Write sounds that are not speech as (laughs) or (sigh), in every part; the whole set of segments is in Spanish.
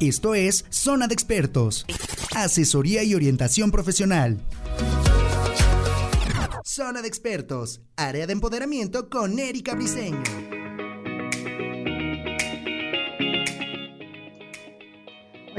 Esto es Zona de Expertos. Asesoría y orientación profesional. Zona de Expertos. Área de empoderamiento con Erika Briseño.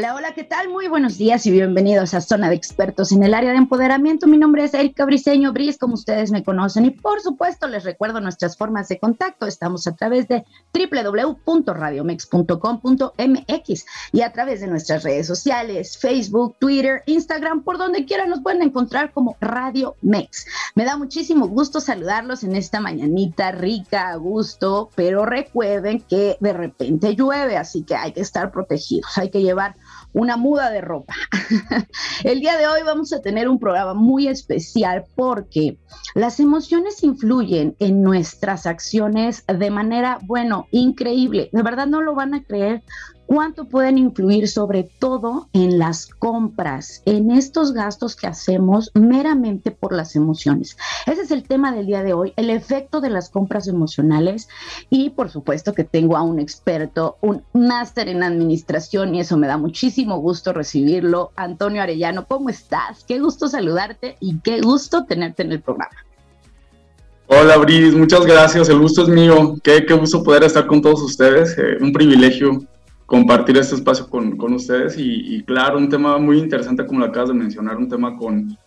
Hola, hola, ¿qué tal? Muy buenos días y bienvenidos a Zona de Expertos en el área de empoderamiento. Mi nombre es Erika Briseño Bris, como ustedes me conocen, y por supuesto les recuerdo nuestras formas de contacto. Estamos a través de www.radiomex.com.mx y a través de nuestras redes sociales, Facebook, Twitter, Instagram, por donde quiera nos pueden encontrar como Radio Mex. Me da muchísimo gusto saludarlos en esta mañanita rica, a gusto, pero recuerden que de repente llueve, así que hay que estar protegidos, hay que llevar una muda de ropa. (laughs) El día de hoy vamos a tener un programa muy especial porque las emociones influyen en nuestras acciones de manera, bueno, increíble. De verdad no lo van a creer cuánto pueden influir sobre todo en las compras, en estos gastos que hacemos meramente por las emociones. Ese es el tema del día de hoy, el efecto de las compras emocionales y por supuesto que tengo a un experto, un máster en administración y eso me da muchísimo gusto recibirlo. Antonio Arellano, ¿cómo estás? Qué gusto saludarte y qué gusto tenerte en el programa. Hola Bris, muchas gracias, el gusto es mío, qué, qué gusto poder estar con todos ustedes, eh, un privilegio compartir este espacio con, con ustedes y, claro, un tema muy interesante como lo acabas de mencionar, un tema con,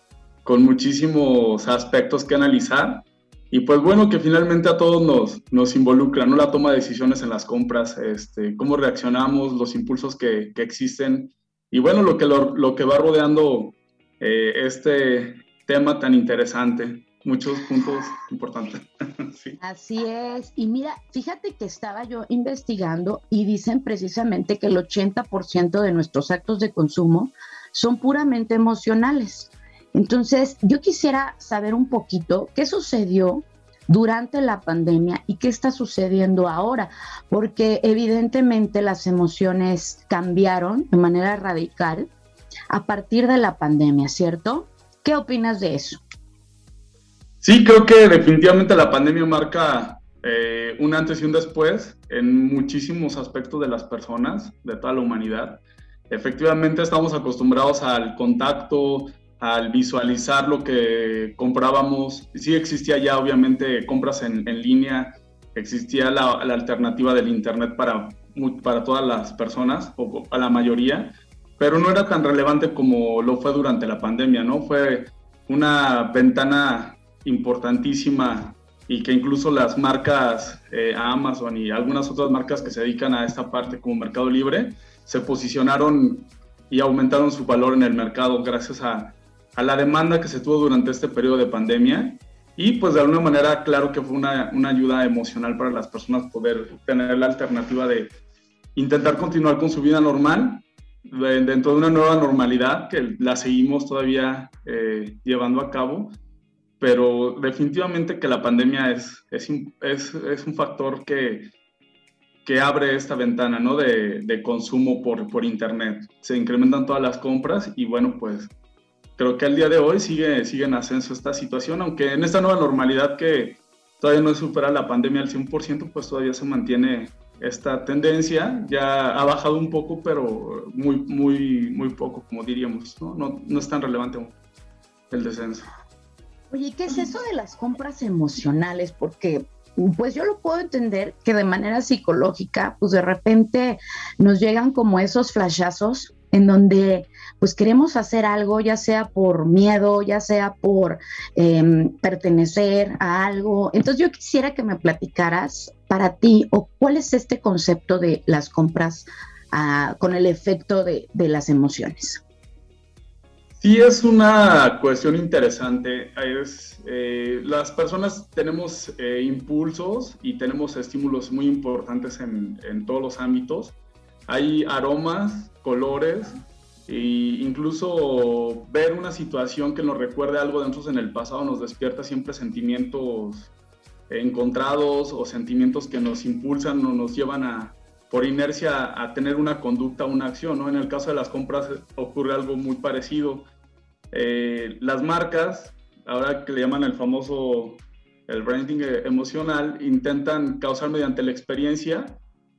con muchísimos aspectos que analizar. Y pues bueno, que finalmente a todos nos, nos involucra, ¿no? La toma de decisiones en las compras, este, cómo reaccionamos, los impulsos que, que existen. Y bueno, lo que, lo, lo que va rodeando eh, este tema tan interesante muchos puntos importantes. (laughs) Así es. Y mira, fíjate que estaba yo investigando y dicen precisamente que el 80% de nuestros actos de consumo son puramente emocionales. Entonces, yo quisiera saber un poquito qué sucedió durante la pandemia y qué está sucediendo ahora, porque evidentemente las emociones cambiaron de manera radical a partir de la pandemia, ¿cierto? ¿Qué opinas de eso? Sí, creo que definitivamente la pandemia marca eh, un antes y un después en muchísimos aspectos de las personas, de toda la humanidad. Efectivamente estamos acostumbrados al contacto, al visualizar lo que comprábamos. Sí existía ya obviamente compras en, línea, existía la, alternativa del Internet para, para todas las personas, o a la mayoría, pero no era tan relevante como lo fue durante la pandemia, ¿no? Fue una ventana importantísima y que incluso las marcas eh, Amazon y algunas otras marcas que se dedican a esta parte como Mercado Libre se posicionaron y aumentaron su valor en el mercado gracias a, a la demanda que se tuvo durante este periodo de pandemia. Y pues de alguna manera claro que fue una, una ayuda emocional para las personas poder tener la alternativa de intentar continuar con su vida normal dentro de una nueva normalidad que la seguimos todavía eh, llevando a cabo pero definitivamente que la pandemia es, es, es, es un factor que, que abre esta ventana ¿no? de, de, consumo por, por Internet. Se incrementan todas las compras y bueno, pues creo que al día de hoy sigue, sigue en ascenso esta situación, aunque en esta nueva normalidad que todavía no supera la pandemia al 100%, pues todavía se mantiene esta tendencia. Ya ha bajado un poco, pero muy, muy, muy poco, como diríamos. No, no, no es tan relevante el descenso. Oye, ¿qué es eso de las compras emocionales? Porque pues yo lo puedo entender que de manera psicológica, pues de repente nos llegan como esos flashazos en donde pues queremos hacer algo, ya sea por miedo, ya sea por em, pertenecer a algo. Entonces yo quisiera que me platicaras para ti o cuál es este concepto de las compras ah, con el efecto de las emociones. Sí, es una cuestión interesante. Es, eh, las personas tenemos eh, impulsos y tenemos estímulos muy importantes en, en, todos los ámbitos. Hay aromas, colores e incluso ver una situación que nos recuerde algo de nosotros en el pasado nos despierta siempre sentimientos encontrados o sentimientos que nos impulsan o nos llevan a, por inercia a tener una conducta, una acción. ¿no? En el caso de las compras ocurre algo muy parecido eh, las marcas, ahora que le llaman el famoso el branding emocional, intentan causar mediante la experiencia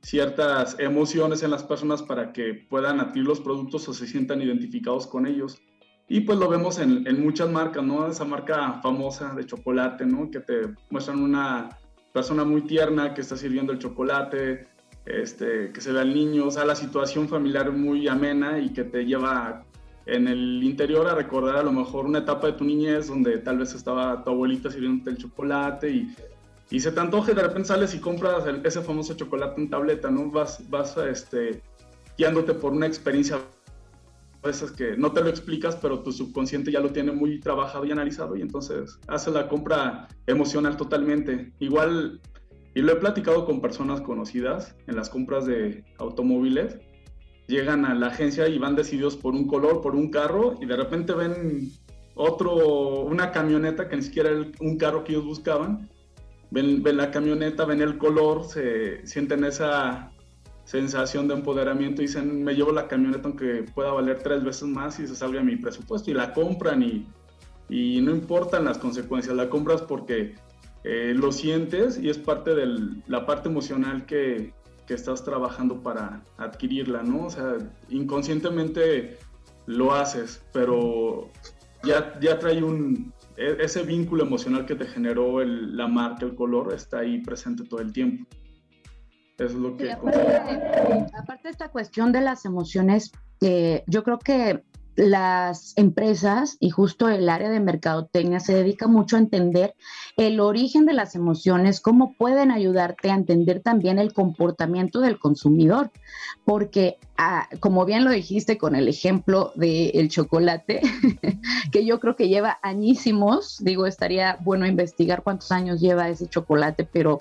ciertas emociones en las personas para que puedan adquirir los productos o se sientan identificados con ellos. Y pues lo vemos en, en, muchas marcas, ¿no? Esa marca famosa de chocolate, ¿no? Que te muestran una persona muy tierna que está sirviendo el chocolate, este, que se ve al niño, o sea, la situación familiar muy amena y que te lleva en el interior a recordar a lo mejor una etapa de tu niñez donde tal vez estaba tu abuelita sirviéndote el chocolate y, y se te antoje, de repente sales y compras ese famoso chocolate en tableta, ¿no? Vas, vas este, guiándote por una experiencia a veces que no te lo explicas, pero tu subconsciente ya lo tiene muy trabajado y analizado y entonces hace la compra emocional totalmente. Igual, y lo he platicado con personas conocidas en las compras de automóviles, llegan a la agencia y van decididos por un color, por un carro y de repente ven otro, una camioneta que ni siquiera era un carro que ellos buscaban. Ven, ven la camioneta, ven el color, se sienten esa sensación de empoderamiento. Dicen, me llevo la camioneta aunque pueda valer tres veces más y se salga mi presupuesto. Y la compran y, y no importan las consecuencias, la compras porque eh, lo sientes y es parte de la parte emocional que, que, estás trabajando para adquirirla, ¿no? O sea, inconscientemente lo haces, pero ya, ya trae un... E, ese vínculo emocional que te generó el, la marca, el color, está ahí presente todo el tiempo es lo que... aparte, de, esta cuestión de las emociones, eh, yo creo que las empresas y justo el área de mercadotecnia se dedica mucho a entender el origen de las emociones, cómo pueden ayudarte a entender también el comportamiento del consumidor, porque ah, como bien lo dijiste con el ejemplo del chocolate, (laughs) que yo creo que lleva añísimos, digo, estaría bueno investigar cuántos años lleva ese chocolate, pero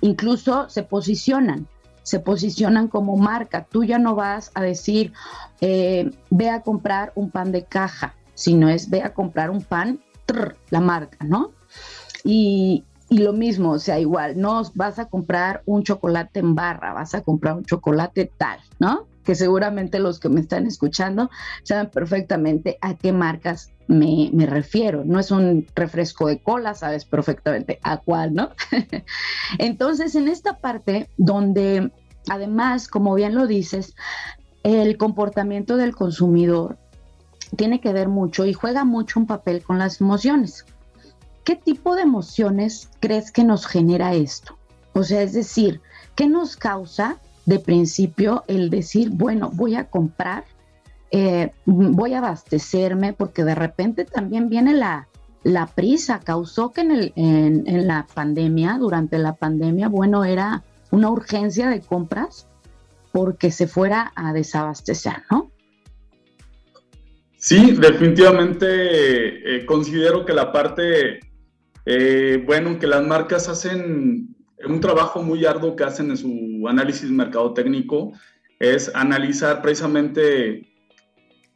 incluso se posicionan se posicionan como marca. Tú ya no vas a decir, eh, ve a comprar un pan de caja, sino es ve a comprar un pan, la marca, ¿no? Y, y lo mismo, o sea, igual, no vas a comprar un chocolate en barra, vas a comprar un chocolate tal, ¿no? Que seguramente los que me están escuchando saben perfectamente a qué marcas me, refiero. No es un refresco de cola, sabes perfectamente a cuál, ¿no? (laughs) Entonces, en esta parte donde además, como bien lo dices, el comportamiento del consumidor tiene que ver mucho y juega mucho un papel con las emociones. ¿Qué tipo de emociones crees que nos genera esto? O sea, es decir, ¿qué nos causa de principio el decir, bueno, voy a comprar, eh, voy a abastecerme, porque de repente también viene la, la prisa, causó que en, el, en, en la pandemia, durante la pandemia, bueno, era una urgencia de compras porque se fuera a desabastecer, ¿no? Sí, definitivamente eh, considero que la parte, eh, bueno, que las marcas hacen un trabajo muy arduo que hacen en su análisis mercadotécnico es analizar precisamente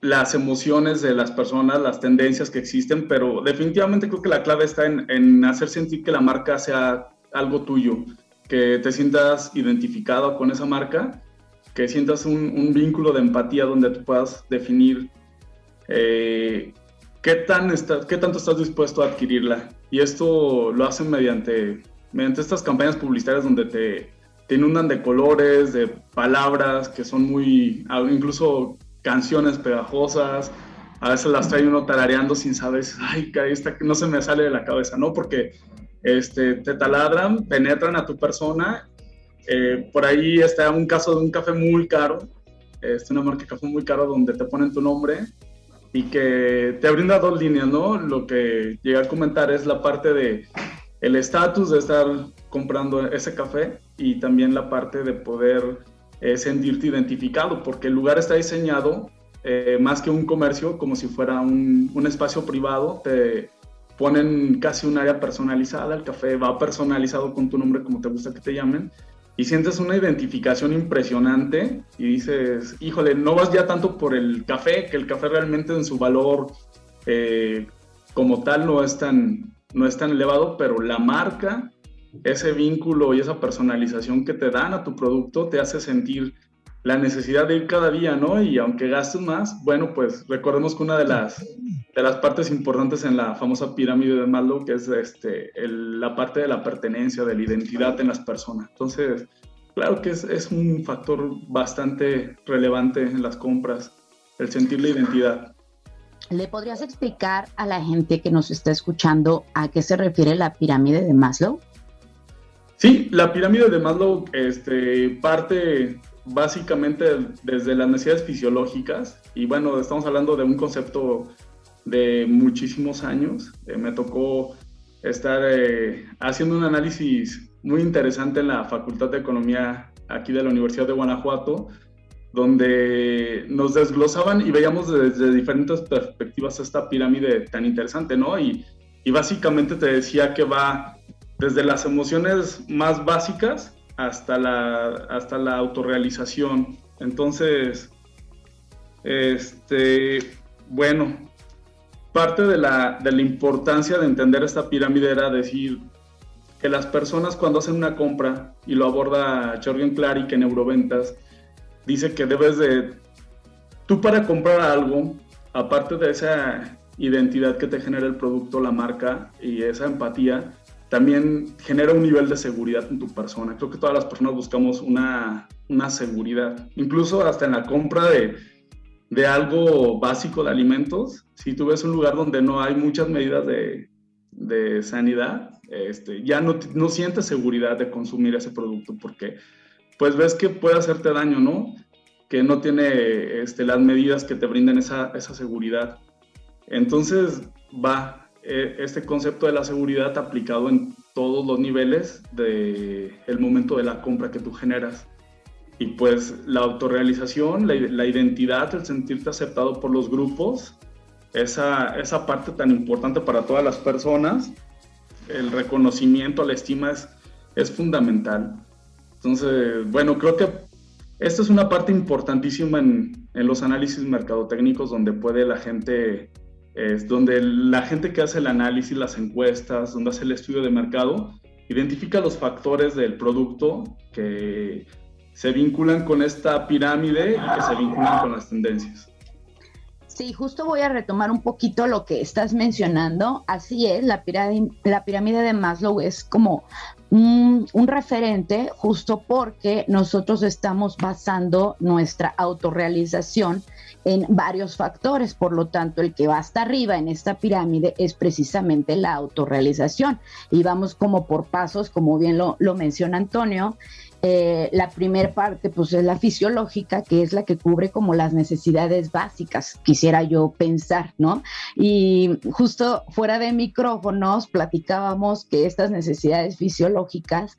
las emociones de las personas, las tendencias que existen, pero definitivamente creo que la clave está en, en hacer sentir que la marca sea algo tuyo, que te sientas identificado con esa marca, que sientas un, vínculo de empatía donde tú puedas definir eh, qué, tan qué tanto estás dispuesto a adquirirla. Y esto lo hacen mediante, mediante estas campañas publicitarias donde te, te inundan de colores, de palabras que son muy, incluso canciones pegajosas, a veces las trae uno tarareando sin saber, ay, esta no se me sale de la cabeza, ¿no? Porque este, te taladran, penetran a tu persona. Eh, por ahí está un caso de un café muy caro, es una marca de café muy caro donde te ponen tu nombre y que te brinda dos líneas, ¿no? Lo que llega a comentar es la parte de el estatus de estar comprando ese café y también la parte de poder eh, sentirte identificado, porque el lugar está diseñado eh, más que un comercio, como si fuera un, un espacio privado, te, ponen casi un área personalizada, el café va personalizado con tu nombre como te gusta que te llamen, y sientes una identificación impresionante y dices, híjole, no vas ya tanto por el café, que el café realmente en su valor eh, como tal no es, tan, no es tan elevado, pero la marca, ese vínculo y esa personalización que te dan a tu producto te hace sentir la necesidad de ir cada día, ¿no? Y aunque gastes más, bueno, pues recordemos que una de las, de las partes importantes en la famosa pirámide de Maslow, que es este, la parte de la pertenencia, de la identidad en las personas. Entonces, claro que es, es un factor bastante relevante en las compras, el sentir la identidad. ¿Le podrías explicar a la gente que nos está escuchando a qué se refiere la pirámide de Maslow? Sí, la pirámide de Maslow este, parte básicamente desde las necesidades fisiológicas y bueno, estamos hablando de un concepto de muchísimos años. Eh, me tocó estar eh, haciendo un análisis muy interesante en la Facultad de Economía aquí de la Universidad de Guanajuato, donde nos desglosaban y veíamos desde diferentes perspectivas esta pirámide tan interesante, ¿no? Y, y básicamente te decía que va desde las emociones más básicas hasta la, hasta la autorrealización. Entonces, este, bueno, parte de la, de la importancia de entender esta pirámide era decir que las personas cuando hacen una compra, y lo aborda Jorgen Clary que en Euroventas, dice que debes de, tú para comprar algo, aparte de esa identidad que te genera el producto, la marca y esa empatía, también genera un nivel de seguridad en tu persona. Creo que todas las personas buscamos una, una seguridad, incluso hasta en la compra de, de, algo básico de alimentos. Si tú ves un lugar donde no hay muchas medidas de, de sanidad, este, ya no, no sientes seguridad de consumir ese producto porque pues ves que puede hacerte daño, ¿no? Que no tiene este, las medidas que te brinden esa, esa seguridad. Entonces, va, e, este concepto de la seguridad aplicado en todos los niveles del el momento de la compra que tú generas. Y pues la autorrealización, la, la, identidad, el sentirte aceptado por los grupos, esa, esa parte tan importante para todas las personas, el reconocimiento, la estima es, es fundamental. Entonces, bueno, creo que esta es una parte importantísima en, en los análisis mercadotécnicos donde puede la gente, es donde la gente que hace el análisis, las encuestas, donde hace el estudio de mercado, identifica los factores del producto que se vinculan con esta pirámide y que se vinculan con las tendencias. Sí, justo voy a retomar un poquito lo que estás mencionando. Así es, la pirámide, la pirámide de Maslow es como un, un, referente justo porque nosotros estamos basando nuestra autorrealización en varios factores. Por lo tanto, el que va hasta arriba en esta pirámide es precisamente la autorrealización. Y vamos como por pasos, como bien lo, menciona Antonio. Eh, la primera parte pues es la fisiológica, que es la que cubre como las necesidades básicas, quisiera yo pensar, ¿no? Y justo fuera de micrófonos platicábamos que estas necesidades fisiológicas,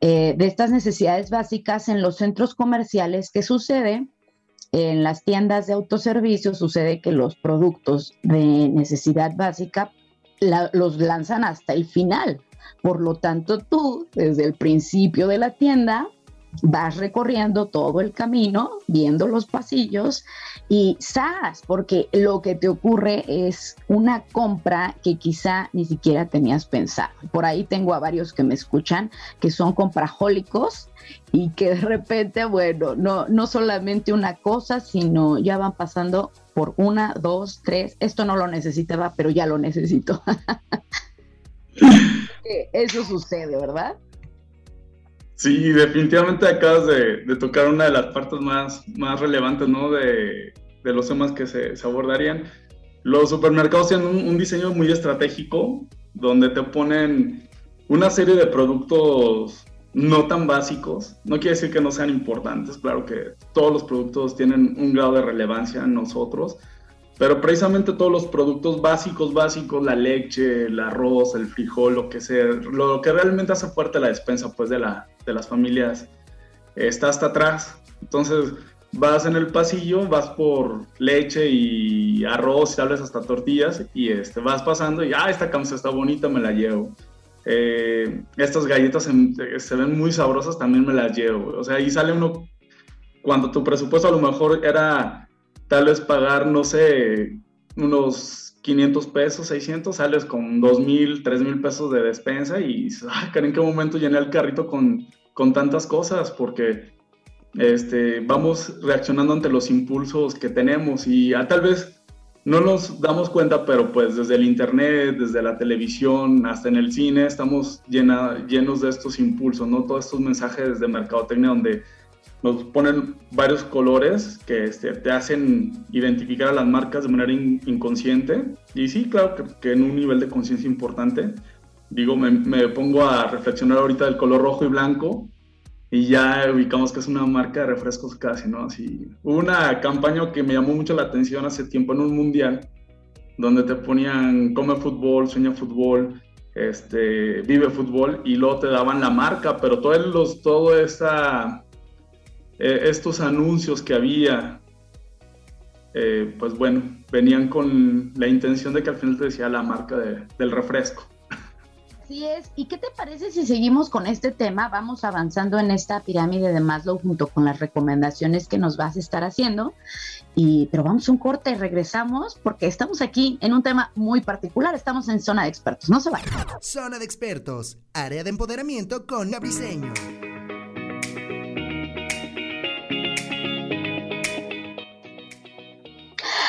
eh, de estas necesidades básicas en los centros comerciales, ¿qué sucede? En las tiendas de autoservicio sucede que los productos de necesidad básica la, los lanzan hasta el final, por lo tanto, tú, desde el principio de la tienda, vas recorriendo todo el camino, viendo los pasillos y sabes, porque lo que te ocurre es una compra que quizá ni siquiera tenías pensado. Por ahí tengo a varios que me escuchan que son comprajólicos y que de repente, bueno, no, no solamente una cosa, sino ya van pasando por una, dos, tres, esto no lo necesitaba, pero ya lo necesito. (laughs) eso sucede, ¿verdad? Sí, definitivamente acabas de, tocar una de las partes más, más relevantes, ¿no? De, los temas que se, se, abordarían. Los supermercados tienen un, un, diseño muy estratégico, donde te ponen una serie de productos no tan básicos. No quiere decir que no sean importantes, claro que todos los productos tienen un grado de relevancia en nosotros, pero precisamente todos los productos básicos, básicos, la leche, el arroz, el frijol, lo que sea, lo que realmente hace fuerte la despensa pues de, la, de las familias está hasta atrás. Entonces vas en el pasillo, vas por leche y arroz, tal vez hasta tortillas, y este, vas pasando y, ah, esta camisa está bonita, me la llevo. Eh, estas galletas se, se, ven muy sabrosas, también me las llevo. O sea, ahí sale uno, cuando tu presupuesto a lo mejor era tal vez pagar, no sé, unos 500 pesos, 600, sales con 2 mil, 3 mil pesos de despensa y dices, ay, ¿en qué momento llené el carrito con, con tantas cosas? Porque este, vamos reaccionando ante los impulsos que tenemos y a, tal vez no nos damos cuenta, pero pues desde el internet, desde la televisión, hasta en el cine, estamos llena, llenos de estos impulsos, ¿no? Todos estos mensajes de mercadotecnia donde nos ponen varios colores que este, te hacen identificar a las marcas de manera inconsciente. Y sí, claro que, en un nivel de conciencia importante. Digo, me, me, pongo a reflexionar ahorita del color rojo y blanco y ya ubicamos que es una marca de refrescos casi, ¿no? Así, hubo una campaña que me llamó mucho la atención hace tiempo en un mundial, donde te ponían come fútbol, sueña fútbol, este, vive fútbol, y luego te daban la marca, pero todos los, todo esa, eh, estos anuncios que había, eh, pues bueno, venían con la intención de que al final te decía la marca del refresco. Así es. ¿Y qué te parece si seguimos con este tema? Vamos avanzando en esta pirámide de Maslow junto con las recomendaciones que nos vas a estar haciendo. Y, pero vamos a un corte y regresamos porque estamos aquí en un tema muy particular. Estamos en zona de expertos. No se vayan. Zona de expertos, área de empoderamiento con Gabriseño.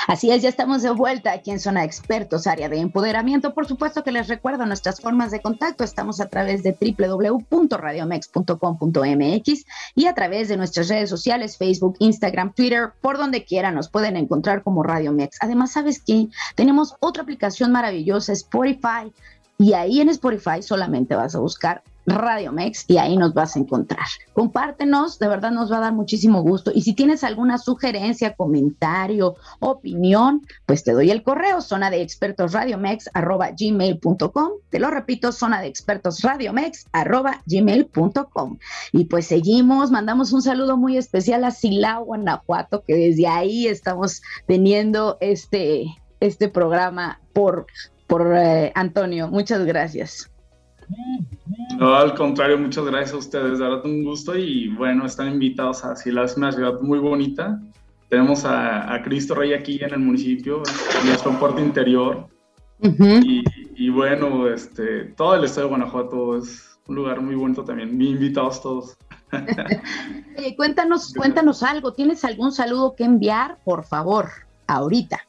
Así es, ya estamos de vuelta aquí en Zona Expertos, área de empoderamiento. Por supuesto que les recuerdo nuestras formas de contacto. Estamos a través de www.radiomex.com.mx y a través de nuestras redes sociales, Facebook, Instagram, Twitter, por donde quiera nos pueden encontrar como Radio Mex. Además, ¿sabes qué? Tenemos otra aplicación maravillosa, Spotify. Y ahí en Spotify solamente vas a buscar Radio Mex y ahí nos vas a encontrar. Compártenos, de verdad nos va a dar muchísimo gusto. Y si tienes alguna sugerencia, comentario, opinión, pues te doy el correo, zona de expertos radiomex arroba gmail.com. Te lo repito, zona de expertos radiomex arroba gmail.com. Y pues seguimos, mandamos un saludo muy especial a Silao, Guanajuato, que desde ahí estamos teniendo este, este programa por, por eh, Antonio. Muchas gracias. No, al contrario, muchas gracias a ustedes, de verdad un gusto y bueno, están invitados a Sila, es una ciudad muy bonita. Tenemos a, Cristo Rey aquí en el municipio, en nuestro puerto interior. y, bueno, este, todo el estado de Guanajuato es un lugar muy bonito también. Bien invitados todos. (laughs) cuéntanos, cuéntanos algo. ¿Tienes algún saludo que enviar? Por favor, ahorita.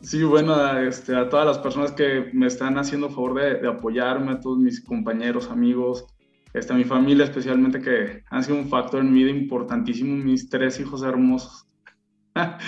Sí, bueno, este, a todas las personas que me están haciendo favor de, apoyarme, a todos mis compañeros, amigos, este, a mi familia especialmente, que han sido un factor en mi vida importantísimo, mis tres hijos hermosos.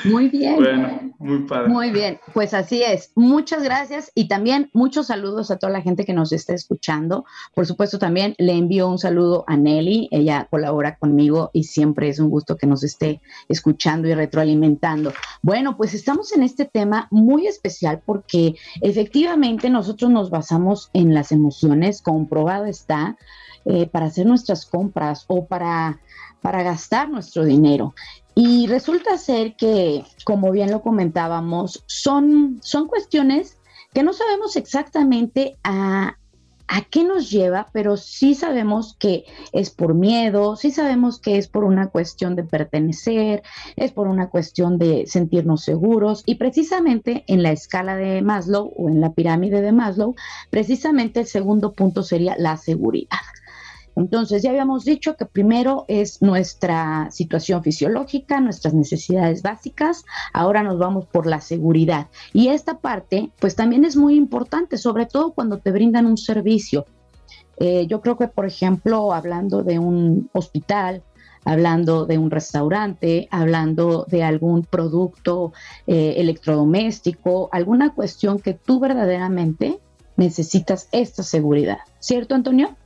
Muy bien. Bueno, muy padre. Muy bien, pues así es. Muchas gracias y también muchos saludos a toda la gente que nos está escuchando. Por supuesto, también le envío un saludo a Nelly. Ella colabora conmigo y siempre es un gusto que nos esté escuchando y retroalimentando. Bueno, pues estamos en este tema muy especial porque efectivamente nosotros nos basamos en las emociones, comprobado está, eh, para hacer nuestras compras o para para gastar nuestro dinero. Y resulta ser que, como bien lo comentábamos, son, son cuestiones que no sabemos exactamente a, a qué nos lleva, pero sí sabemos que es por miedo, sí sabemos que es por una cuestión de pertenecer, es por una cuestión de sentirnos seguros y precisamente en la escala de Maslow o en la pirámide de Maslow, precisamente el segundo punto sería la seguridad. Entonces, ya habíamos dicho que primero es nuestra situación fisiológica, nuestras necesidades básicas, ahora nos vamos por la seguridad. Y esta parte, pues también es muy importante, sobre todo cuando te brindan un servicio. Eh, yo creo que, por ejemplo, hablando de un hospital, hablando de un restaurante, hablando de algún producto eh, electrodoméstico, alguna cuestión que tú verdaderamente necesitas esta seguridad. ¿Cierto, Antonio?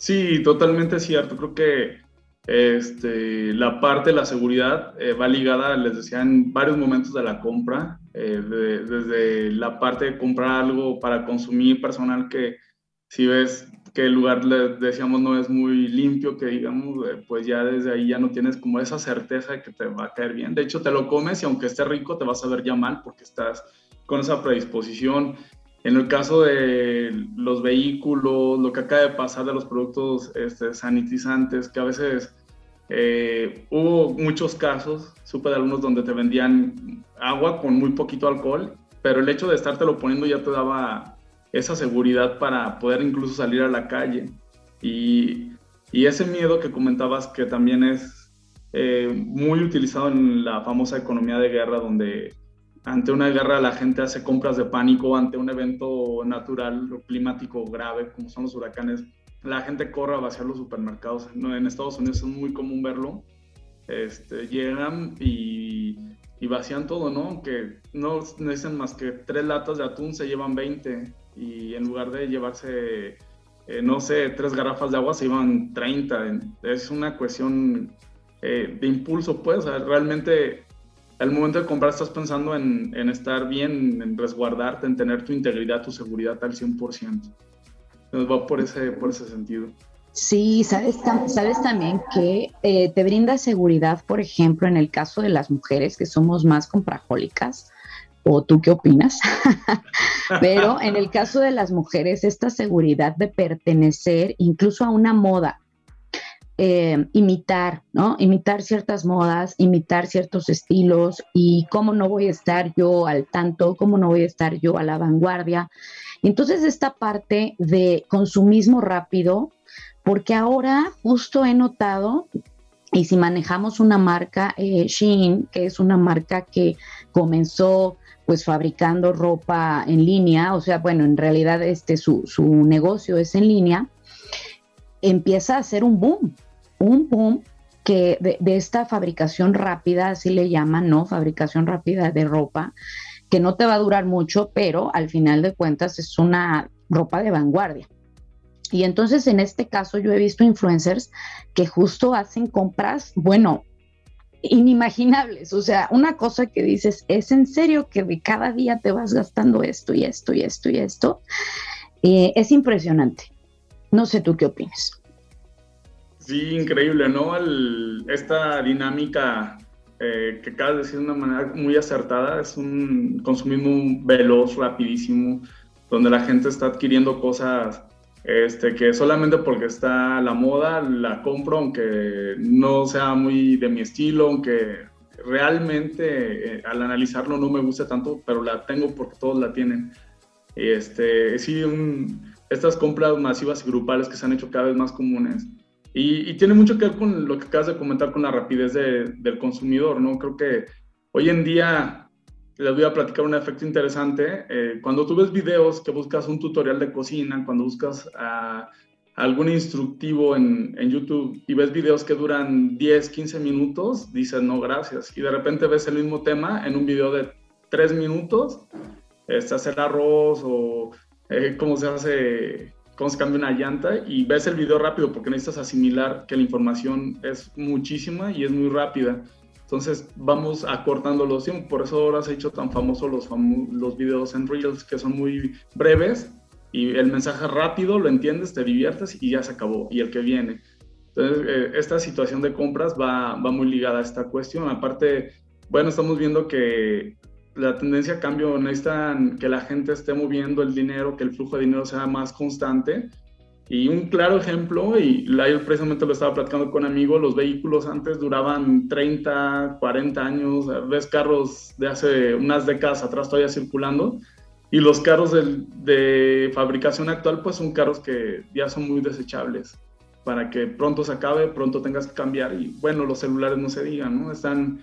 Sí, totalmente cierto. Creo que este, la parte de la seguridad eh, va ligada, les decía, en varios momentos de la compra, eh, desde la parte de comprar algo para consumir personal que si ves que el lugar, les decíamos, no es muy limpio, que digamos, eh, pues ya desde ahí ya no tienes como esa certeza de que te va a caer bien. De hecho, te lo comes y aunque esté rico, te vas a ver ya mal porque estás con esa predisposición. En el caso de los vehículos, lo que acaba de pasar de los productos este, sanitizantes, que a veces eh, hubo muchos casos, supe de algunos donde te vendían agua con muy poquito alcohol, pero el hecho de estártelo poniendo ya te daba esa seguridad para poder incluso salir a la calle. Y, y ese miedo que comentabas que también es eh, muy utilizado en la famosa economía de guerra, donde ante una guerra la gente hace compras de pánico, ante un evento natural o climático grave como son los huracanes, la gente corre a vaciar los supermercados. En Estados Unidos es muy común verlo. Este, llegan y, y vacían todo, ¿no? Que no necesitan más que tres latas de atún, se llevan 20 y en lugar de llevarse, eh, no sé, tres garrafas de agua, se llevan 30. Es una cuestión eh, de impulso, pues, realmente al momento de comprar estás pensando en, en, estar bien, en resguardarte, en tener tu integridad, tu seguridad al 100%. Entonces va por ese, por ese sentido. Sí, sabes, sabes también que eh, te brinda seguridad, por ejemplo, en el caso de las mujeres que somos más comprajólicas, o tú qué opinas, (laughs) pero en el caso de las mujeres, esta seguridad de pertenecer incluso a una moda, eh, imitar, ¿no? Imitar ciertas modas, imitar ciertos estilos y cómo no voy a estar yo al tanto, cómo no voy a estar yo a la vanguardia. Entonces, esta parte de consumismo rápido, porque ahora justo he notado y si manejamos una marca eh, Shein, que es una marca que comenzó pues fabricando ropa en línea, o sea, bueno, en realidad este su, su negocio es en línea, empieza a hacer un boom un boom que de, esta fabricación rápida, así le llaman, ¿no? Fabricación rápida de ropa, que no te va a durar mucho, pero al final de cuentas es una ropa de vanguardia. Y entonces en este caso yo he visto influencers que justo hacen compras, bueno, inimaginables. O sea, una cosa que dices, es en serio que de cada día te vas gastando esto y esto y esto y esto. Eh, es impresionante. No sé tú qué opinas. Sí, increíble, ¿no? esta dinámica eh, que acabas de decir de una manera muy acertada, es un consumismo veloz, rapidísimo, donde la gente está adquiriendo cosas este, que solamente porque está la moda la compro, aunque no sea muy de mi estilo, aunque realmente eh, al analizarlo no me guste tanto, pero la tengo porque todos la tienen. Este, sí, estas compras masivas y grupales que se han hecho cada vez más comunes y, tiene mucho que ver con lo que acabas de comentar con la rapidez del consumidor, ¿no? Creo que hoy en día les voy a platicar un efecto interesante. Eh, cuando tú ves videos que buscas un tutorial de cocina, cuando buscas algún instructivo en, en, YouTube y ves videos que duran 10, 15 minutos, dices no, gracias. Y de repente ves el mismo tema en un video de 3 minutos, este, hacer arroz o eh, cómo se hace cómo se cambia una llanta y ves el video rápido porque necesitas asimilar que la información es muchísima y es muy rápida. Entonces vamos acortando los tiempos, por eso ahora se ha hecho tan famoso los, los videos en Reels que son muy breves y el mensaje rápido, lo entiendes, te diviertes y ya se acabó, y el que viene. Entonces, eh, esta situación de compras va, va muy ligada a esta cuestión. Aparte, bueno, estamos viendo que la tendencia a cambio necesitan que la gente esté moviendo el dinero, que el flujo de dinero sea más constante. Y un claro ejemplo, y yo precisamente lo estaba platicando con amigos, los vehículos antes duraban 30, 40 años, ves carros de hace unas décadas atrás todavía circulando, y los carros de, de fabricación actual pues son carros que ya son muy desechables, para que pronto se acabe, pronto tengas que cambiar, y bueno, los celulares no se digan, ¿no? Están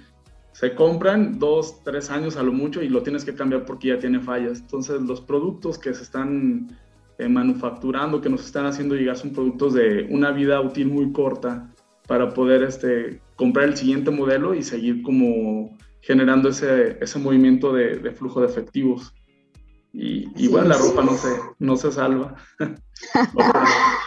se compran dos, tres años a lo mucho y lo tienes que cambiar porque ya tiene fallas. Entonces los productos que se están eh, manufacturando, que nos están haciendo llegar son productos de una vida útil muy corta para poder este, comprar el siguiente modelo y seguir como generando ese, ese movimiento de, flujo de efectivos. Y, bueno, la ropa no se, no se salva. (laughs)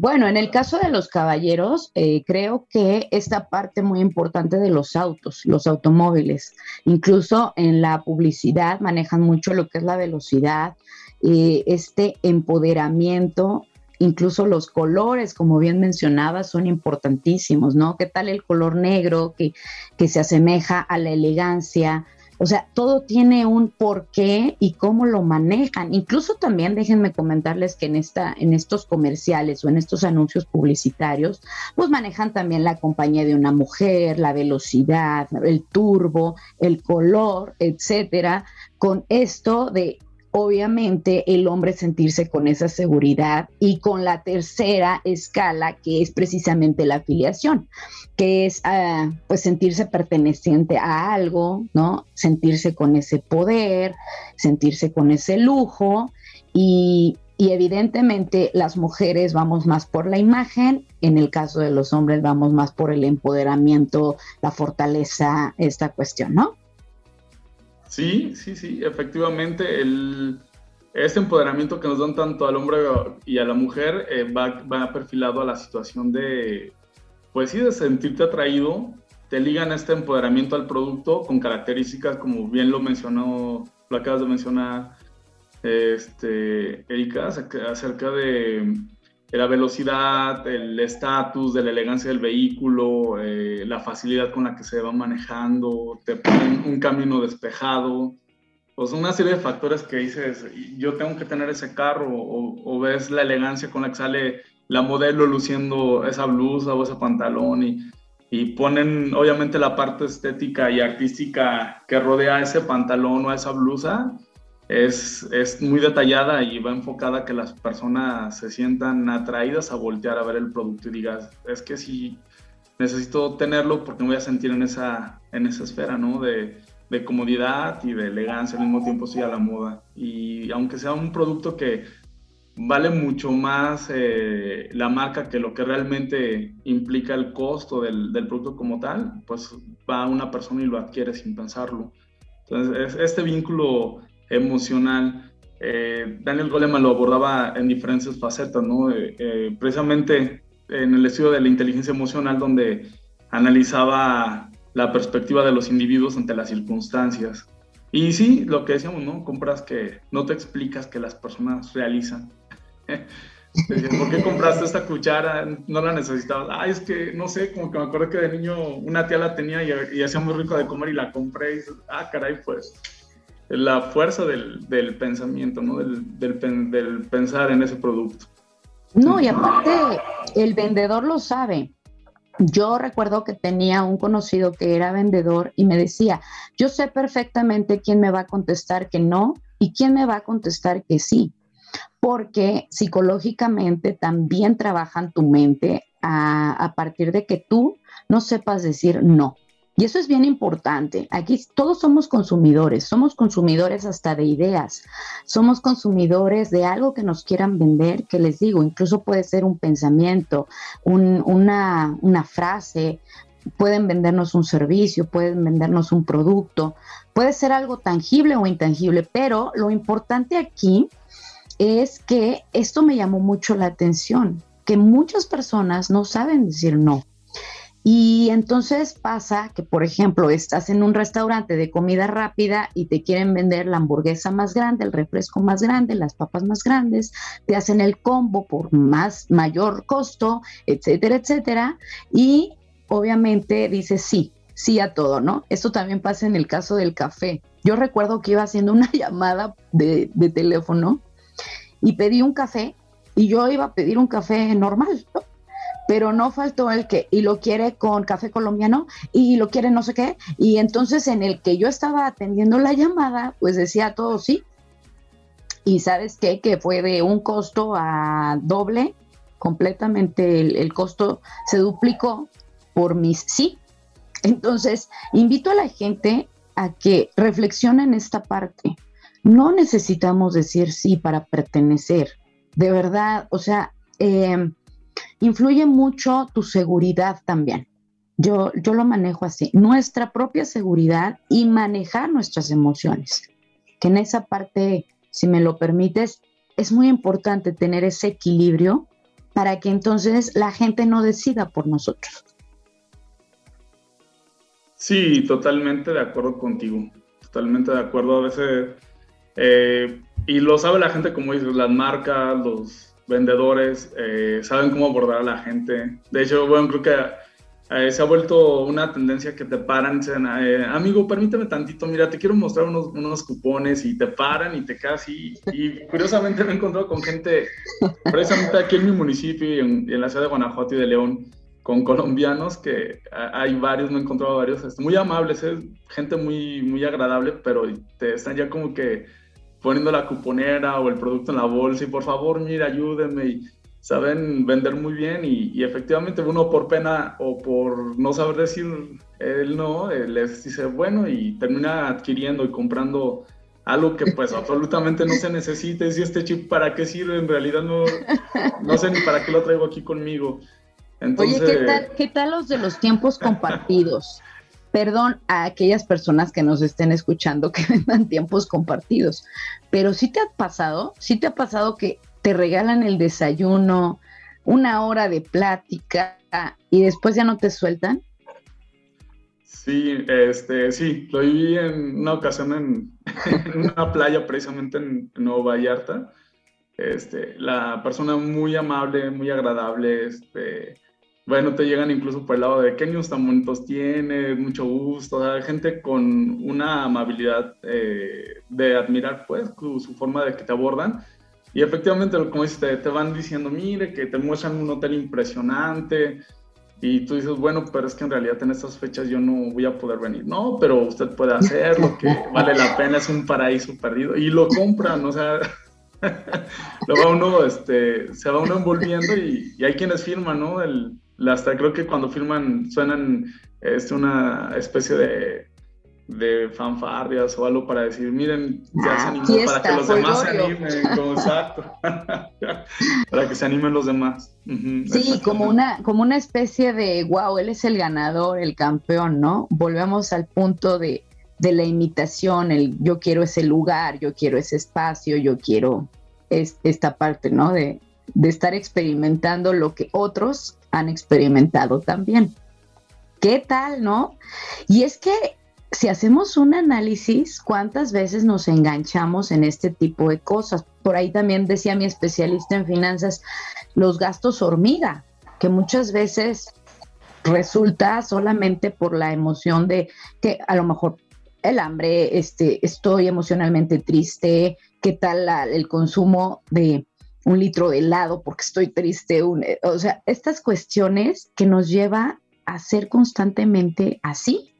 Bueno, en el caso de los caballeros, eh, creo que esta parte muy importante de los autos, los automóviles, incluso en la publicidad manejan mucho lo que es la velocidad, eh, este empoderamiento, incluso los colores, como bien mencionaba, son importantísimos, ¿no? ¿Qué tal el color negro que, que se asemeja a la elegancia? O sea, todo tiene un porqué y cómo lo manejan. Incluso también déjenme comentarles que en esta, en estos comerciales o en estos anuncios publicitarios, pues manejan también la compañía de una mujer, la velocidad, el turbo, el color, etcétera, con esto de obviamente el hombre sentirse con esa seguridad y con la tercera escala que es precisamente la afiliación, que es ah, pues sentirse perteneciente a algo, ¿no? Sentirse con ese poder, sentirse con ese lujo y, y evidentemente las mujeres vamos más por la imagen, en el caso de los hombres vamos más por el empoderamiento, la fortaleza, esta cuestión, ¿no? Sí, sí, sí, efectivamente, el, este empoderamiento que nos dan tanto al hombre y a la mujer eh, va, va, perfilado a la situación de, pues sí, de sentirte atraído, te ligan este empoderamiento al producto con características como bien lo mencionó, lo acabas de mencionar, este, Erika, acerca de la velocidad, el estatus, de la elegancia del vehículo, eh, la facilidad con la que se va manejando, te ponen un camino despejado, pues una serie de factores que dices, yo tengo que tener ese carro, o, ves la elegancia con la que sale la modelo luciendo esa blusa o ese pantalón, y, y ponen obviamente la parte estética y artística que rodea ese pantalón o esa blusa, es, es, muy detallada y va enfocada a que las personas se sientan atraídas a voltear a ver el producto y digas, es que sí, necesito tenerlo porque me voy a sentir en esa, en esa esfera, ¿no? De, de comodidad y de elegancia, al mismo tiempo sí a la moda. Y aunque sea un producto que vale mucho más eh, la marca que lo que realmente implica el costo del, del, producto como tal, pues va una persona y lo adquiere sin pensarlo. Entonces, este vínculo emocional. Eh, Daniel Goleman lo abordaba en diferentes facetas, ¿no? Eh, eh, precisamente en el estudio de la inteligencia emocional, donde analizaba la perspectiva de los individuos ante las circunstancias. Y sí, lo que decíamos, ¿no? Compras que no te explicas que las personas realizan. (laughs) ¿Por qué compraste esta cuchara? No la necesitabas. Ah, es que no sé, como que me acuerdo que de niño una tía la tenía y, y hacía muy rico de comer y la compré. Y, ah, caray, pues la fuerza del, del pensamiento, ¿no? Del, del, del, pensar en ese producto. No, y aparte el vendedor lo sabe. Yo recuerdo que tenía un conocido que era vendedor y me decía, yo sé perfectamente quién me va a contestar que no y quién me va a contestar que sí, porque psicológicamente también trabajan tu mente a, a partir de que tú no sepas decir no. Y eso es bien importante. Aquí todos somos consumidores, somos consumidores hasta de ideas, somos consumidores de algo que nos quieran vender, que les digo, incluso puede ser un pensamiento, una, una frase, pueden vendernos un servicio, pueden vendernos un producto, puede ser algo tangible o intangible, pero lo importante aquí es que esto me llamó mucho la atención, que muchas personas no saben decir no. Y entonces pasa que, por ejemplo, estás en un restaurante de comida rápida y te quieren vender la hamburguesa más grande, el refresco más grande, las papas más grandes, te hacen el combo por más mayor costo, etcétera, etcétera. Y obviamente dices sí, sí a todo, ¿no? Esto también pasa en el caso del café. Yo recuerdo que iba haciendo una (laughs) llamada de, de teléfono y pedí un café y yo iba a pedir un café normal, ¿no? Pero no faltó el que, y lo quiere con café colombiano, y lo quiere no sé qué, y entonces en el que yo estaba atendiendo la llamada, pues decía todo sí. Y sabes qué, que fue de un costo a doble, completamente el, costo se duplicó por mis sí. Entonces, invito a la gente a que reflexionen esta parte. No necesitamos decir sí para pertenecer. De verdad, o sea, eh, influye mucho tu seguridad también. Yo, yo lo manejo así, nuestra propia seguridad y manejar nuestras emociones. Que en esa parte, si me lo permites, es muy importante tener ese equilibrio para que entonces la gente no decida por nosotros. Sí, totalmente de acuerdo contigo, totalmente de acuerdo. A veces, eh, y lo sabe la gente, como dices, las marcas, los, vendedores, eh, saben cómo abordar a la gente. De hecho, bueno, creo que eh, se ha vuelto una tendencia que te paran dicen, eh, amigo, permíteme tantito, mira, te quiero mostrar unos, unos cupones y te paran y te así. Y curiosamente me he encontrado con gente, precisamente aquí en mi municipio y en, la ciudad de Guanajuato y de León, con colombianos que hay varios, me he encontrado varios, este, muy amables, gente muy, muy agradable, pero te están ya como que poniendo la cuponera o el producto en la bolsa y por favor, mira, ayúdenme. Y saben vender muy bien y, efectivamente uno por pena o por no saber decir él no, eh, les dice bueno y termina adquiriendo y comprando algo que pues absolutamente no se necesita. Y si este chip para qué sirve, en realidad no, no sé ni para qué lo traigo aquí conmigo. Oye, ¿qué tal, ¿qué tal los de los tiempos compartidos? Perdón a aquellas personas que nos estén escuchando que (laughs) vendan tiempos compartidos, pero sí te ha pasado, sí te ha pasado que te regalan el desayuno, una hora de plática y después ya no te sueltan. Sí, este, sí, lo vi en una ocasión (laughs) en, una playa precisamente en, Nueva Vallarta. Este, la persona muy amable, muy agradable, este, bueno, te llegan incluso por el lado de qué niños tan bonitos tienes, mucho gusto, gente con una amabilidad eh, de admirar, pues, su, forma de que te abordan. Y efectivamente, como dices, te, van diciendo, mire, que te muestran un hotel impresionante, y tú dices, bueno, pero es que en realidad en estas fechas yo no voy a poder venir. No, pero usted puede hacerlo, que vale la pena, es un paraíso perdido. Y lo compran, o sea, (laughs) lo va uno, este, se va uno envolviendo y, y hay quienes firman, ¿no? El, hasta creo que cuando filman suenan este, una especie de, de fanfarrias o algo para decir, miren, ya se ah, animó para que los demás se animen, como exacto, (laughs) para que se animen los demás. sí, como una, como una especie de, wow, él es el ganador, el campeón, ¿no? Volvemos al punto de, de la imitación, el yo quiero ese lugar, yo quiero ese espacio, yo quiero esta parte, ¿no? De, de estar experimentando lo que otros han experimentado también. ¿Qué tal, no? Y es que si hacemos un análisis, ¿cuántas veces nos enganchamos en este tipo de cosas? Por ahí también decía mi especialista en finanzas, los gastos hormiga, que muchas veces resulta solamente por la emoción de que a lo mejor el hambre, este, estoy emocionalmente triste, qué tal el consumo de un litro de helado porque estoy triste, eh, o sea, estas cuestiones que nos lleva a ser constantemente así.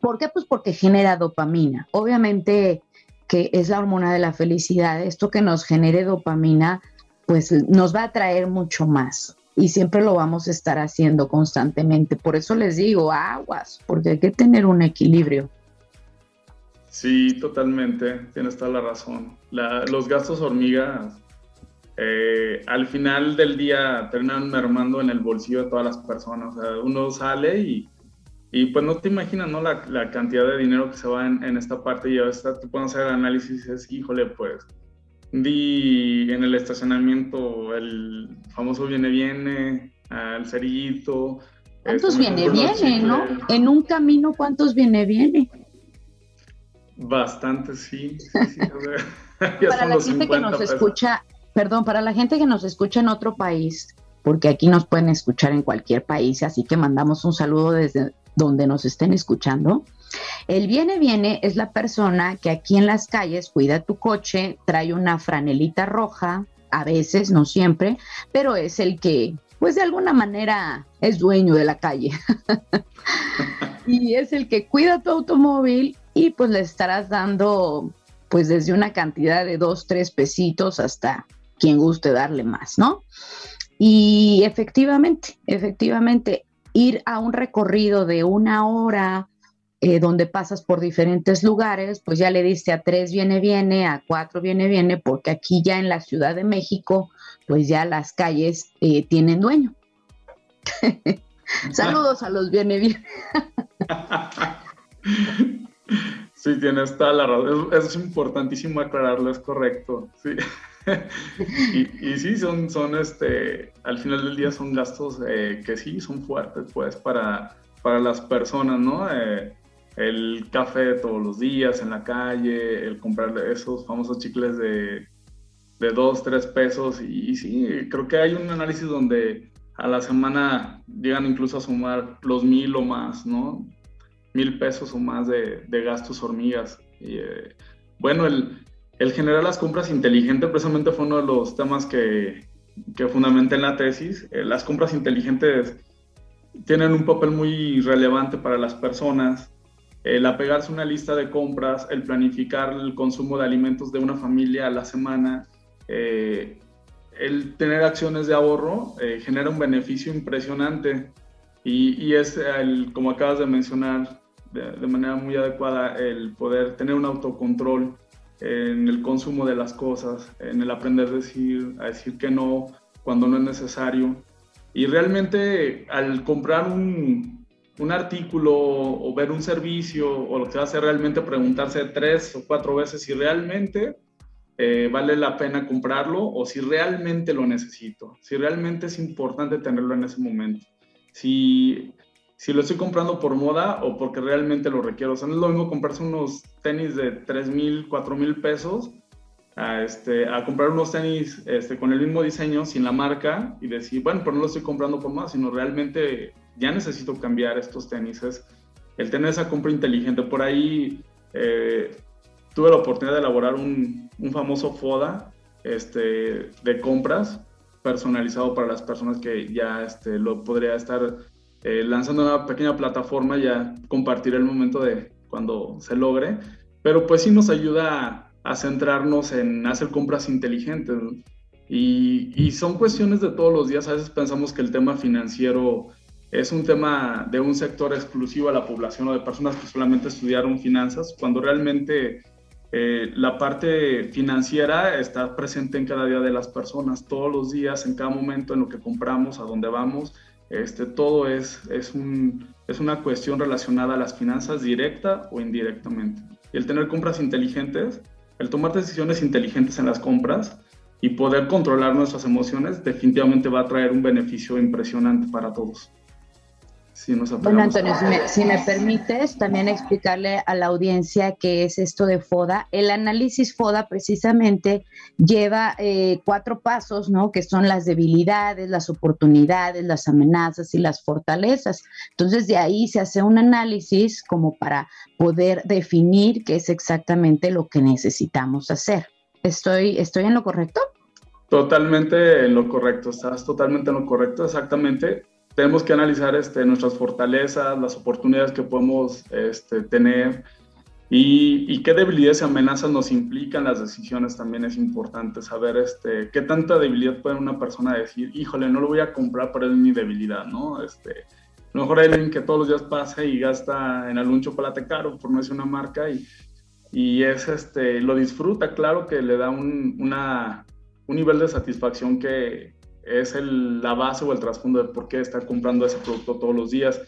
¿Por qué? Pues porque genera dopamina. Obviamente que es la hormona de la felicidad, esto que nos genere dopamina, pues nos va a traer mucho más y siempre lo vamos a estar haciendo constantemente. Por eso les digo, aguas, porque hay que tener un equilibrio. Sí, totalmente, tienes toda la razón. Los gastos hormigas eh, al final del día terminan mermando en el bolsillo de todas las personas. O sea, uno sale y, y pues no te imaginas ¿no? La, la, cantidad de dinero que se va en, en esta parte y a veces te pueden hacer análisis y dices, híjole, pues di en el estacionamiento el famoso viene-viene, el cerillito. ¿Cuántos viene-viene, no? En un camino, ¿cuántos viene-viene? Bastante, sí. (laughs) (laughs) para la gente que nos escucha, perdón, para la gente que nos escucha en otro país, porque aquí nos pueden escuchar en cualquier país, así que mandamos un saludo desde donde nos estén escuchando. El viene, viene es la persona que aquí en las calles cuida tu coche, trae una franelita roja, a veces, no siempre, pero es el que, pues de alguna manera, es dueño de la calle. (laughs) y es el que cuida tu automóvil y pues le estarás dando pues desde una cantidad de dos, tres pesitos hasta quien guste darle más, ¿no? Y efectivamente, efectivamente, ir a un recorrido de una hora eh, donde pasas por diferentes lugares, pues ya le diste a tres viene, viene, a cuatro viene, viene, porque aquí ya en la Ciudad de México, pues ya las calles eh, tienen dueño. (laughs) Saludos a los viene, viene. (laughs) Sí, tienes toda la razón. Es, importantísimo aclararlo, es correcto. Sí. (laughs) y, sí, son, son este, al final del día son gastos eh, que sí son fuertes, pues, para, para las personas, ¿no? Eh, el café todos los días en la calle, el comprar esos famosos chicles de, de dos, tres pesos. Y, y, sí, creo que hay un análisis donde a la semana llegan incluso a sumar los mil o más, ¿no? Mil pesos o más de, gastos hormigas. Y, eh, bueno, el, el, generar las compras inteligentes precisamente fue uno de los temas que, que fundamenté en la tesis. Eh, las compras inteligentes tienen un papel muy relevante para las personas el apegarse a una lista de compras, el planificar el consumo de alimentos de una familia a la semana, eh, el tener acciones de ahorro eh, genera un beneficio impresionante y, es, el, como acabas de mencionar de, manera muy adecuada, el poder tener un autocontrol en el consumo de las cosas, en el aprender a decir, a decir que no cuando no es necesario. Y realmente al comprar un, un artículo o ver un servicio o lo que hace realmente preguntarse tres o cuatro veces si realmente eh, vale la pena comprarlo o si realmente lo necesito, si realmente es importante tenerlo en ese momento. Si, si lo estoy comprando por moda o porque realmente lo requiero. O sea, no es lo mismo comprarse unos tenis de 3 mil, 4 mil pesos a, este, a comprar unos tenis este, con el mismo diseño, sin la marca, y decir, bueno, pues no lo estoy comprando por moda, sino realmente ya necesito cambiar estos tenis. Es el tener esa compra inteligente. Por ahí eh, tuve la oportunidad de elaborar un, un famoso FODA este, de compras personalizado para las personas que ya este, lo podría estar eh, lanzando una pequeña plataforma, ya compartir el momento de cuando se logre, pero pues sí nos ayuda a, centrarnos en hacer compras inteligentes. Y, y, son cuestiones de todos los días. A veces pensamos que el tema financiero es un tema de un sector exclusivo a la población o de personas que solamente estudiaron finanzas, cuando realmente eh, la parte financiera está presente en cada día de las personas, todos los días, en cada momento en lo que compramos, a dónde vamos. Este, todo es, es, un, es una cuestión relacionada a las finanzas directa o indirectamente. Y el tener compras inteligentes, el tomar decisiones inteligentes en las compras y poder controlar nuestras emociones definitivamente va a traer un beneficio impresionante para todos bueno, Antonio, si me, permites también explicarle a la audiencia qué es esto de FODA. El análisis FODA precisamente lleva eh, cuatro pasos, ¿no? Que son las debilidades, las oportunidades, las amenazas y las fortalezas. Entonces, de ahí se hace un análisis como para poder definir qué es exactamente lo que necesitamos hacer. ¿Estoy, estoy en lo correcto? Totalmente en lo correcto, estás totalmente en lo correcto, exactamente tenemos que analizar este, nuestras fortalezas, las oportunidades que podemos este, tener y, qué debilidades y amenazas nos implican las decisiones. También es importante saber este, qué tanta debilidad puede una persona decir, híjole, no lo voy a comprar, pero es mi debilidad, ¿no? Este, a lo mejor hay alguien que todos los días pasa y gasta en algún chocolate caro, por no decir una marca, y, y es, este, lo disfruta, claro que le da un, una, un nivel de satisfacción que, es el, la base o el trasfondo de por qué estar comprando ese producto todos los días.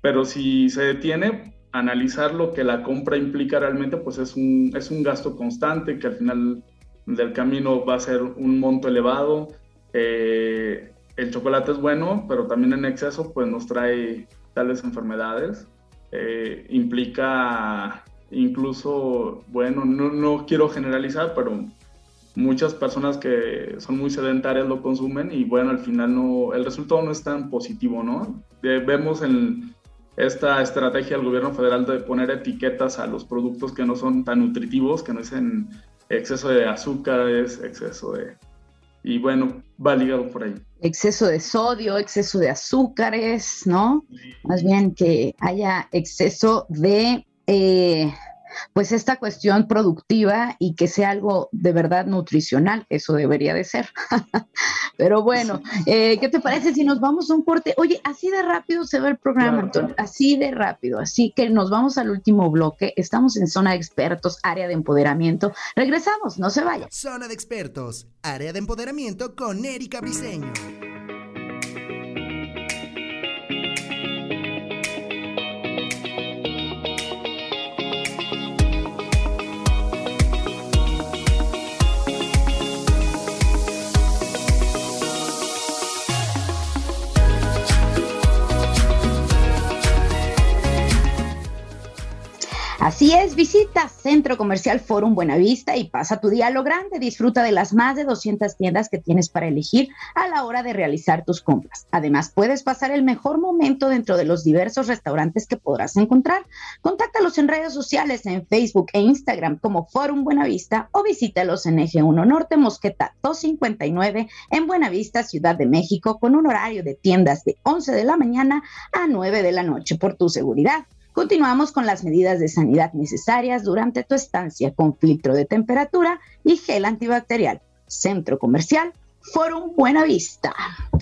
Pero si se detiene, analizar lo que la compra implica realmente, pues es un, es un gasto constante que al final del camino va a ser un monto elevado. Eh, el chocolate es bueno, pero también en exceso pues nos trae tales enfermedades. Eh, implica incluso, bueno, no, no quiero generalizar, pero muchas personas que son muy sedentarias lo consumen y bueno, al final no, el resultado no es tan positivo, ¿no? vemos en esta estrategia del gobierno federal de poner etiquetas a los productos que no son tan nutritivos, que no dicen exceso de azúcares, exceso de... Y bueno, va ligado por ahí. Exceso de sodio, exceso de azúcares, ¿no? Más bien que haya exceso de... Eh, pues esta cuestión productiva y que sea algo de verdad nutricional, eso debería de ser. (laughs) Pero bueno, eh, ¿qué te parece si nos vamos a un corte? Oye, así de rápido se ve el programa, Antonio, así de rápido, así que nos vamos al último bloque, estamos en zona de expertos, área de empoderamiento, regresamos, no se vaya. Zona de expertos, área de empoderamiento con Erika Briseño. Así es, visita Centro Comercial Forum Buenavista y pasa tu día a lo grande. Disfruta de las más de 200 tiendas que tienes para elegir a la hora de realizar tus compras. Además, puedes pasar el mejor momento dentro de los diversos restaurantes que podrás encontrar. Contáctalos en redes sociales, en Facebook e Instagram como Forum Buenavista o visítalos en Eje 1 Norte Mosqueta 259 en Buenavista, Ciudad de México, con un horario de tiendas de 11 de la mañana a 9 de la noche por tu seguridad Continuamos con las medidas de sanidad necesarias durante tu estancia con filtro de temperatura y gel antibacterial. Centro Comercial Forum Buena Vista.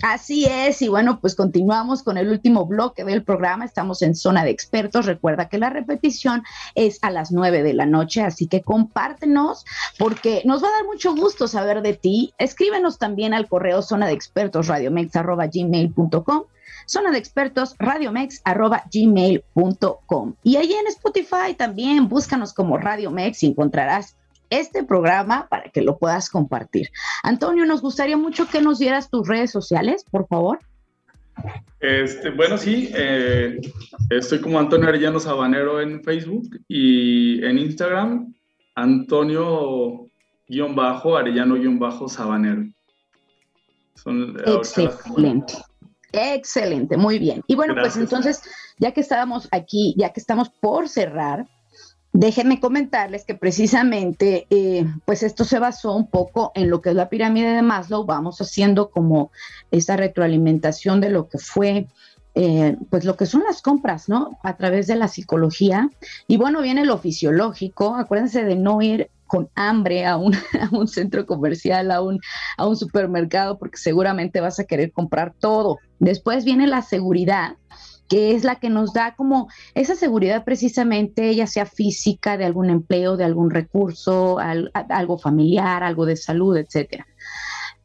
Así es, y bueno, pues continuamos con el último bloque del programa. Estamos en zona de expertos. Recuerda que la repetición es a las nueve de la noche, así que compártenos porque nos va a dar mucho gusto saber de ti. Escríbenos también al correo zona de expertos radiomex.gmail.com zona de expertos radiomex arroba gmail.com y ahí en Spotify también búscanos como Radio Mex y encontrarás este programa para que lo puedas compartir. Antonio, nos gustaría mucho que nos dieras tus redes sociales, por favor. Este, bueno, sí, eh, estoy como Antonio Arellano Sabanero en Facebook y en Instagram, Antonio-Arellano-Sabanero. Excelente. Excelente, muy bien. Y bueno, pues entonces, ya que estábamos aquí, ya que estamos por cerrar, Déjenme comentarles que precisamente, eh, pues esto se basó un poco en lo que es la pirámide de Maslow. Vamos haciendo como esa retroalimentación de lo que fue, eh, pues lo que son las compras, ¿no? A través de la psicología. Y bueno, viene lo fisiológico. Acuérdense de no ir con hambre a un, (laughs) a un centro comercial, a un, a un supermercado, porque seguramente vas a querer comprar todo. Después viene la seguridad que es la que nos da como esa seguridad precisamente, ya sea física, de algún empleo, de algún recurso, algo familiar, algo de salud, etcétera.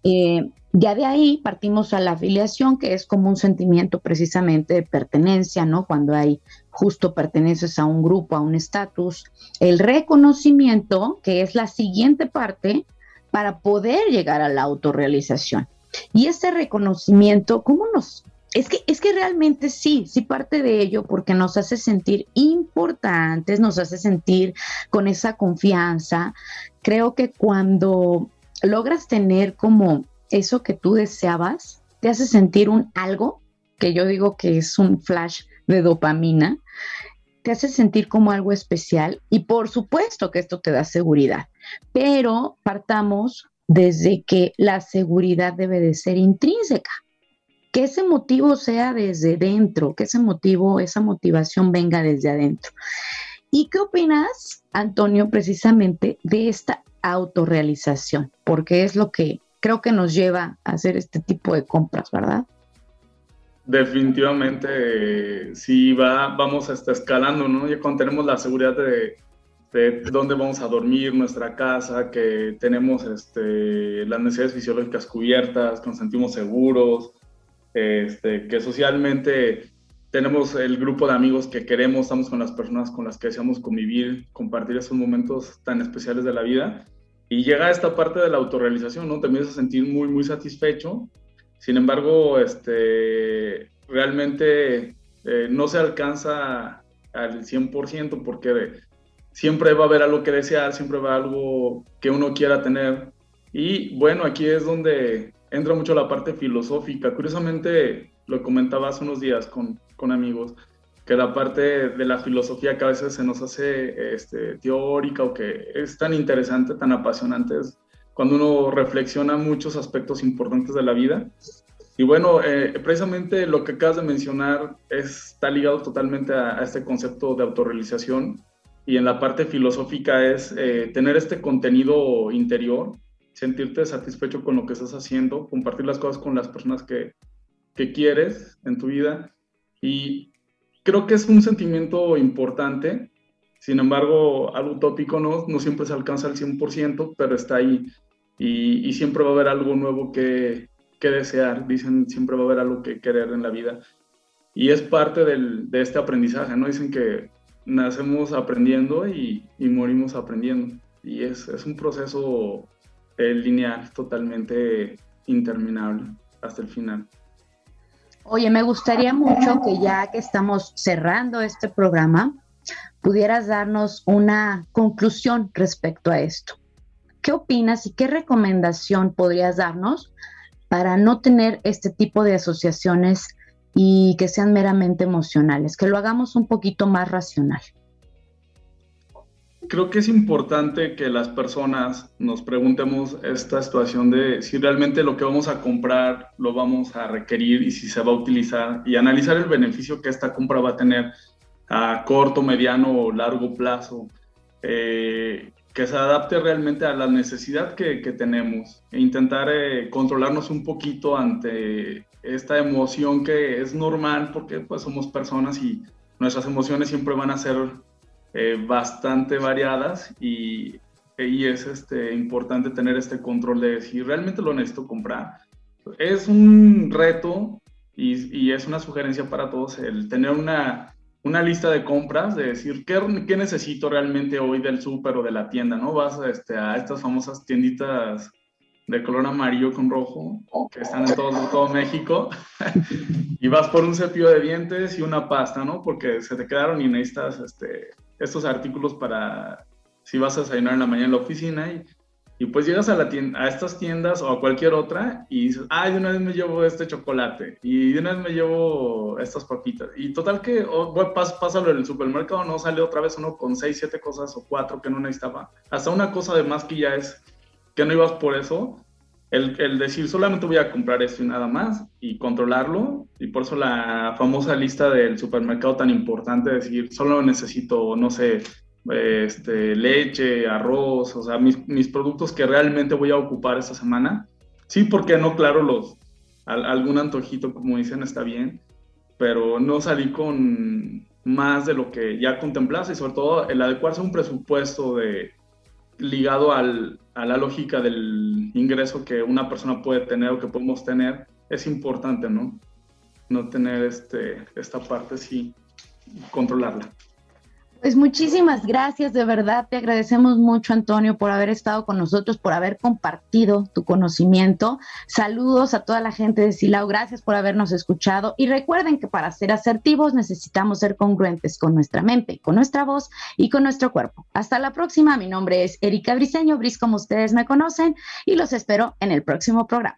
Eh, ya de ahí partimos a la afiliación, que es como un sentimiento precisamente de pertenencia, ¿no? Cuando hay justo perteneces a un grupo, a un estatus. El reconocimiento, que es la siguiente parte para poder llegar a la autorrealización. Y este reconocimiento, ¿cómo nos es que, es que realmente sí, sí parte de ello porque nos hace sentir importantes, nos hace sentir con esa confianza. Creo que cuando logras tener como eso que tú deseabas, te hace sentir un algo, que yo digo que es un flash de dopamina, te hace sentir como algo especial y por supuesto que esto te da seguridad, pero partamos desde que la seguridad debe de ser intrínseca que ese motivo sea desde dentro, que ese motivo, esa motivación venga desde adentro. ¿Y qué opinas, Antonio, precisamente de esta autorrealización? Porque es lo que creo que nos lleva a hacer este tipo de compras, ¿verdad? Definitivamente, sí, va, vamos hasta escalando, ¿no? Ya cuando tenemos la seguridad de, de dónde vamos a dormir, nuestra casa, que tenemos este, las necesidades fisiológicas cubiertas, que nos sentimos seguros, este, que socialmente tenemos el grupo de amigos que queremos, estamos con las personas con las que deseamos convivir, compartir esos momentos tan especiales de la vida. Y llega esta parte de la autorrealización, ¿no? Te empiezas a sentir muy, muy satisfecho. Sin embargo, este, realmente eh, no se alcanza al 100% porque siempre va a haber algo que desear, siempre va a haber algo que uno quiera tener. Y bueno, aquí es donde entra mucho la parte filosófica. Curiosamente, lo comentaba hace unos días con, con amigos, que la parte de la filosofía que a veces se nos hace este, teórica o que es tan interesante, tan apasionante, es cuando uno reflexiona muchos aspectos importantes de la vida. Y bueno, eh, precisamente lo que acabas de mencionar está ligado totalmente a, este concepto de autorrealización y en la parte filosófica es eh, tener este contenido interior sentirte satisfecho con lo que estás haciendo, compartir las cosas con las personas que, que quieres en tu vida. Y creo que es un sentimiento importante. Sin embargo, algo utópico no, no siempre se alcanza al 100%, pero está ahí. Y, y siempre va a haber algo nuevo que, que, desear. Dicen, siempre va a haber algo que querer en la vida. Y es parte del, de este aprendizaje, ¿no? Dicen que nacemos aprendiendo y, y morimos aprendiendo. Y es, es un proceso lineal, totalmente interminable hasta el final. Oye, me gustaría mucho que ya que estamos cerrando este programa, pudieras darnos una conclusión respecto a esto. ¿Qué opinas y qué recomendación podrías darnos para no tener este tipo de asociaciones y que sean meramente emocionales, que lo hagamos un poquito más racional? creo que es importante que las personas nos preguntemos esta situación de si realmente lo que vamos a comprar lo vamos a requerir y si se va a utilizar y analizar el beneficio que esta compra va a tener a corto, mediano o largo plazo, eh, que se adapte realmente a la necesidad que, tenemos e intentar eh, controlarnos un poquito ante esta emoción que es normal porque pues somos personas y nuestras emociones siempre van a ser eh, bastante variadas y, y es este, importante tener este control de si realmente lo necesito comprar. Es un reto y, y es una sugerencia para todos el tener una una lista de compras, de decir qué, qué necesito realmente hoy del súper o de la tienda, ¿no? Vas este, a estas famosas tienditas de color amarillo con rojo que están en todo, todo México (laughs) y vas por un cepillo de dientes y una pasta, ¿no? Porque se te quedaron y necesitas este, estos artículos para si vas a desayunar en la mañana en la oficina y y pues llegas a, la tienda, a estas tiendas o a cualquier otra y dices, ay, de una vez me llevo este chocolate y de una vez me llevo estas papitas. Y total que oh, pásalo en el supermercado, no sale otra vez uno con seis, siete cosas o cuatro que no necesitaba. Hasta una cosa de más que ya es que no ibas por eso. El, el decir solamente voy a comprar esto y nada más y controlarlo. Y por eso la famosa lista del supermercado tan importante, decir, solo necesito, no sé, este, leche, arroz, o sea, mis, mis, productos que realmente voy a ocupar esta semana. Sí, porque no? Claro, los, algún antojito, como dicen, está bien, pero no salí con más de lo que ya contemplas y sobre todo el adecuarse a un presupuesto de, ligado al, a la lógica del ingreso que una persona puede tener o que podemos tener es importante, ¿no? No tener este, esta parte, sí, controlarla. Pues muchísimas gracias, de verdad te agradecemos mucho Antonio por haber estado con nosotros, por haber compartido tu conocimiento. Saludos a toda la gente de Silao, gracias por habernos escuchado y recuerden que para ser asertivos necesitamos ser congruentes con nuestra mente, con nuestra voz y con nuestro cuerpo. Hasta la próxima, mi nombre es Erika Briseño, Bris como ustedes me conocen y los espero en el próximo programa.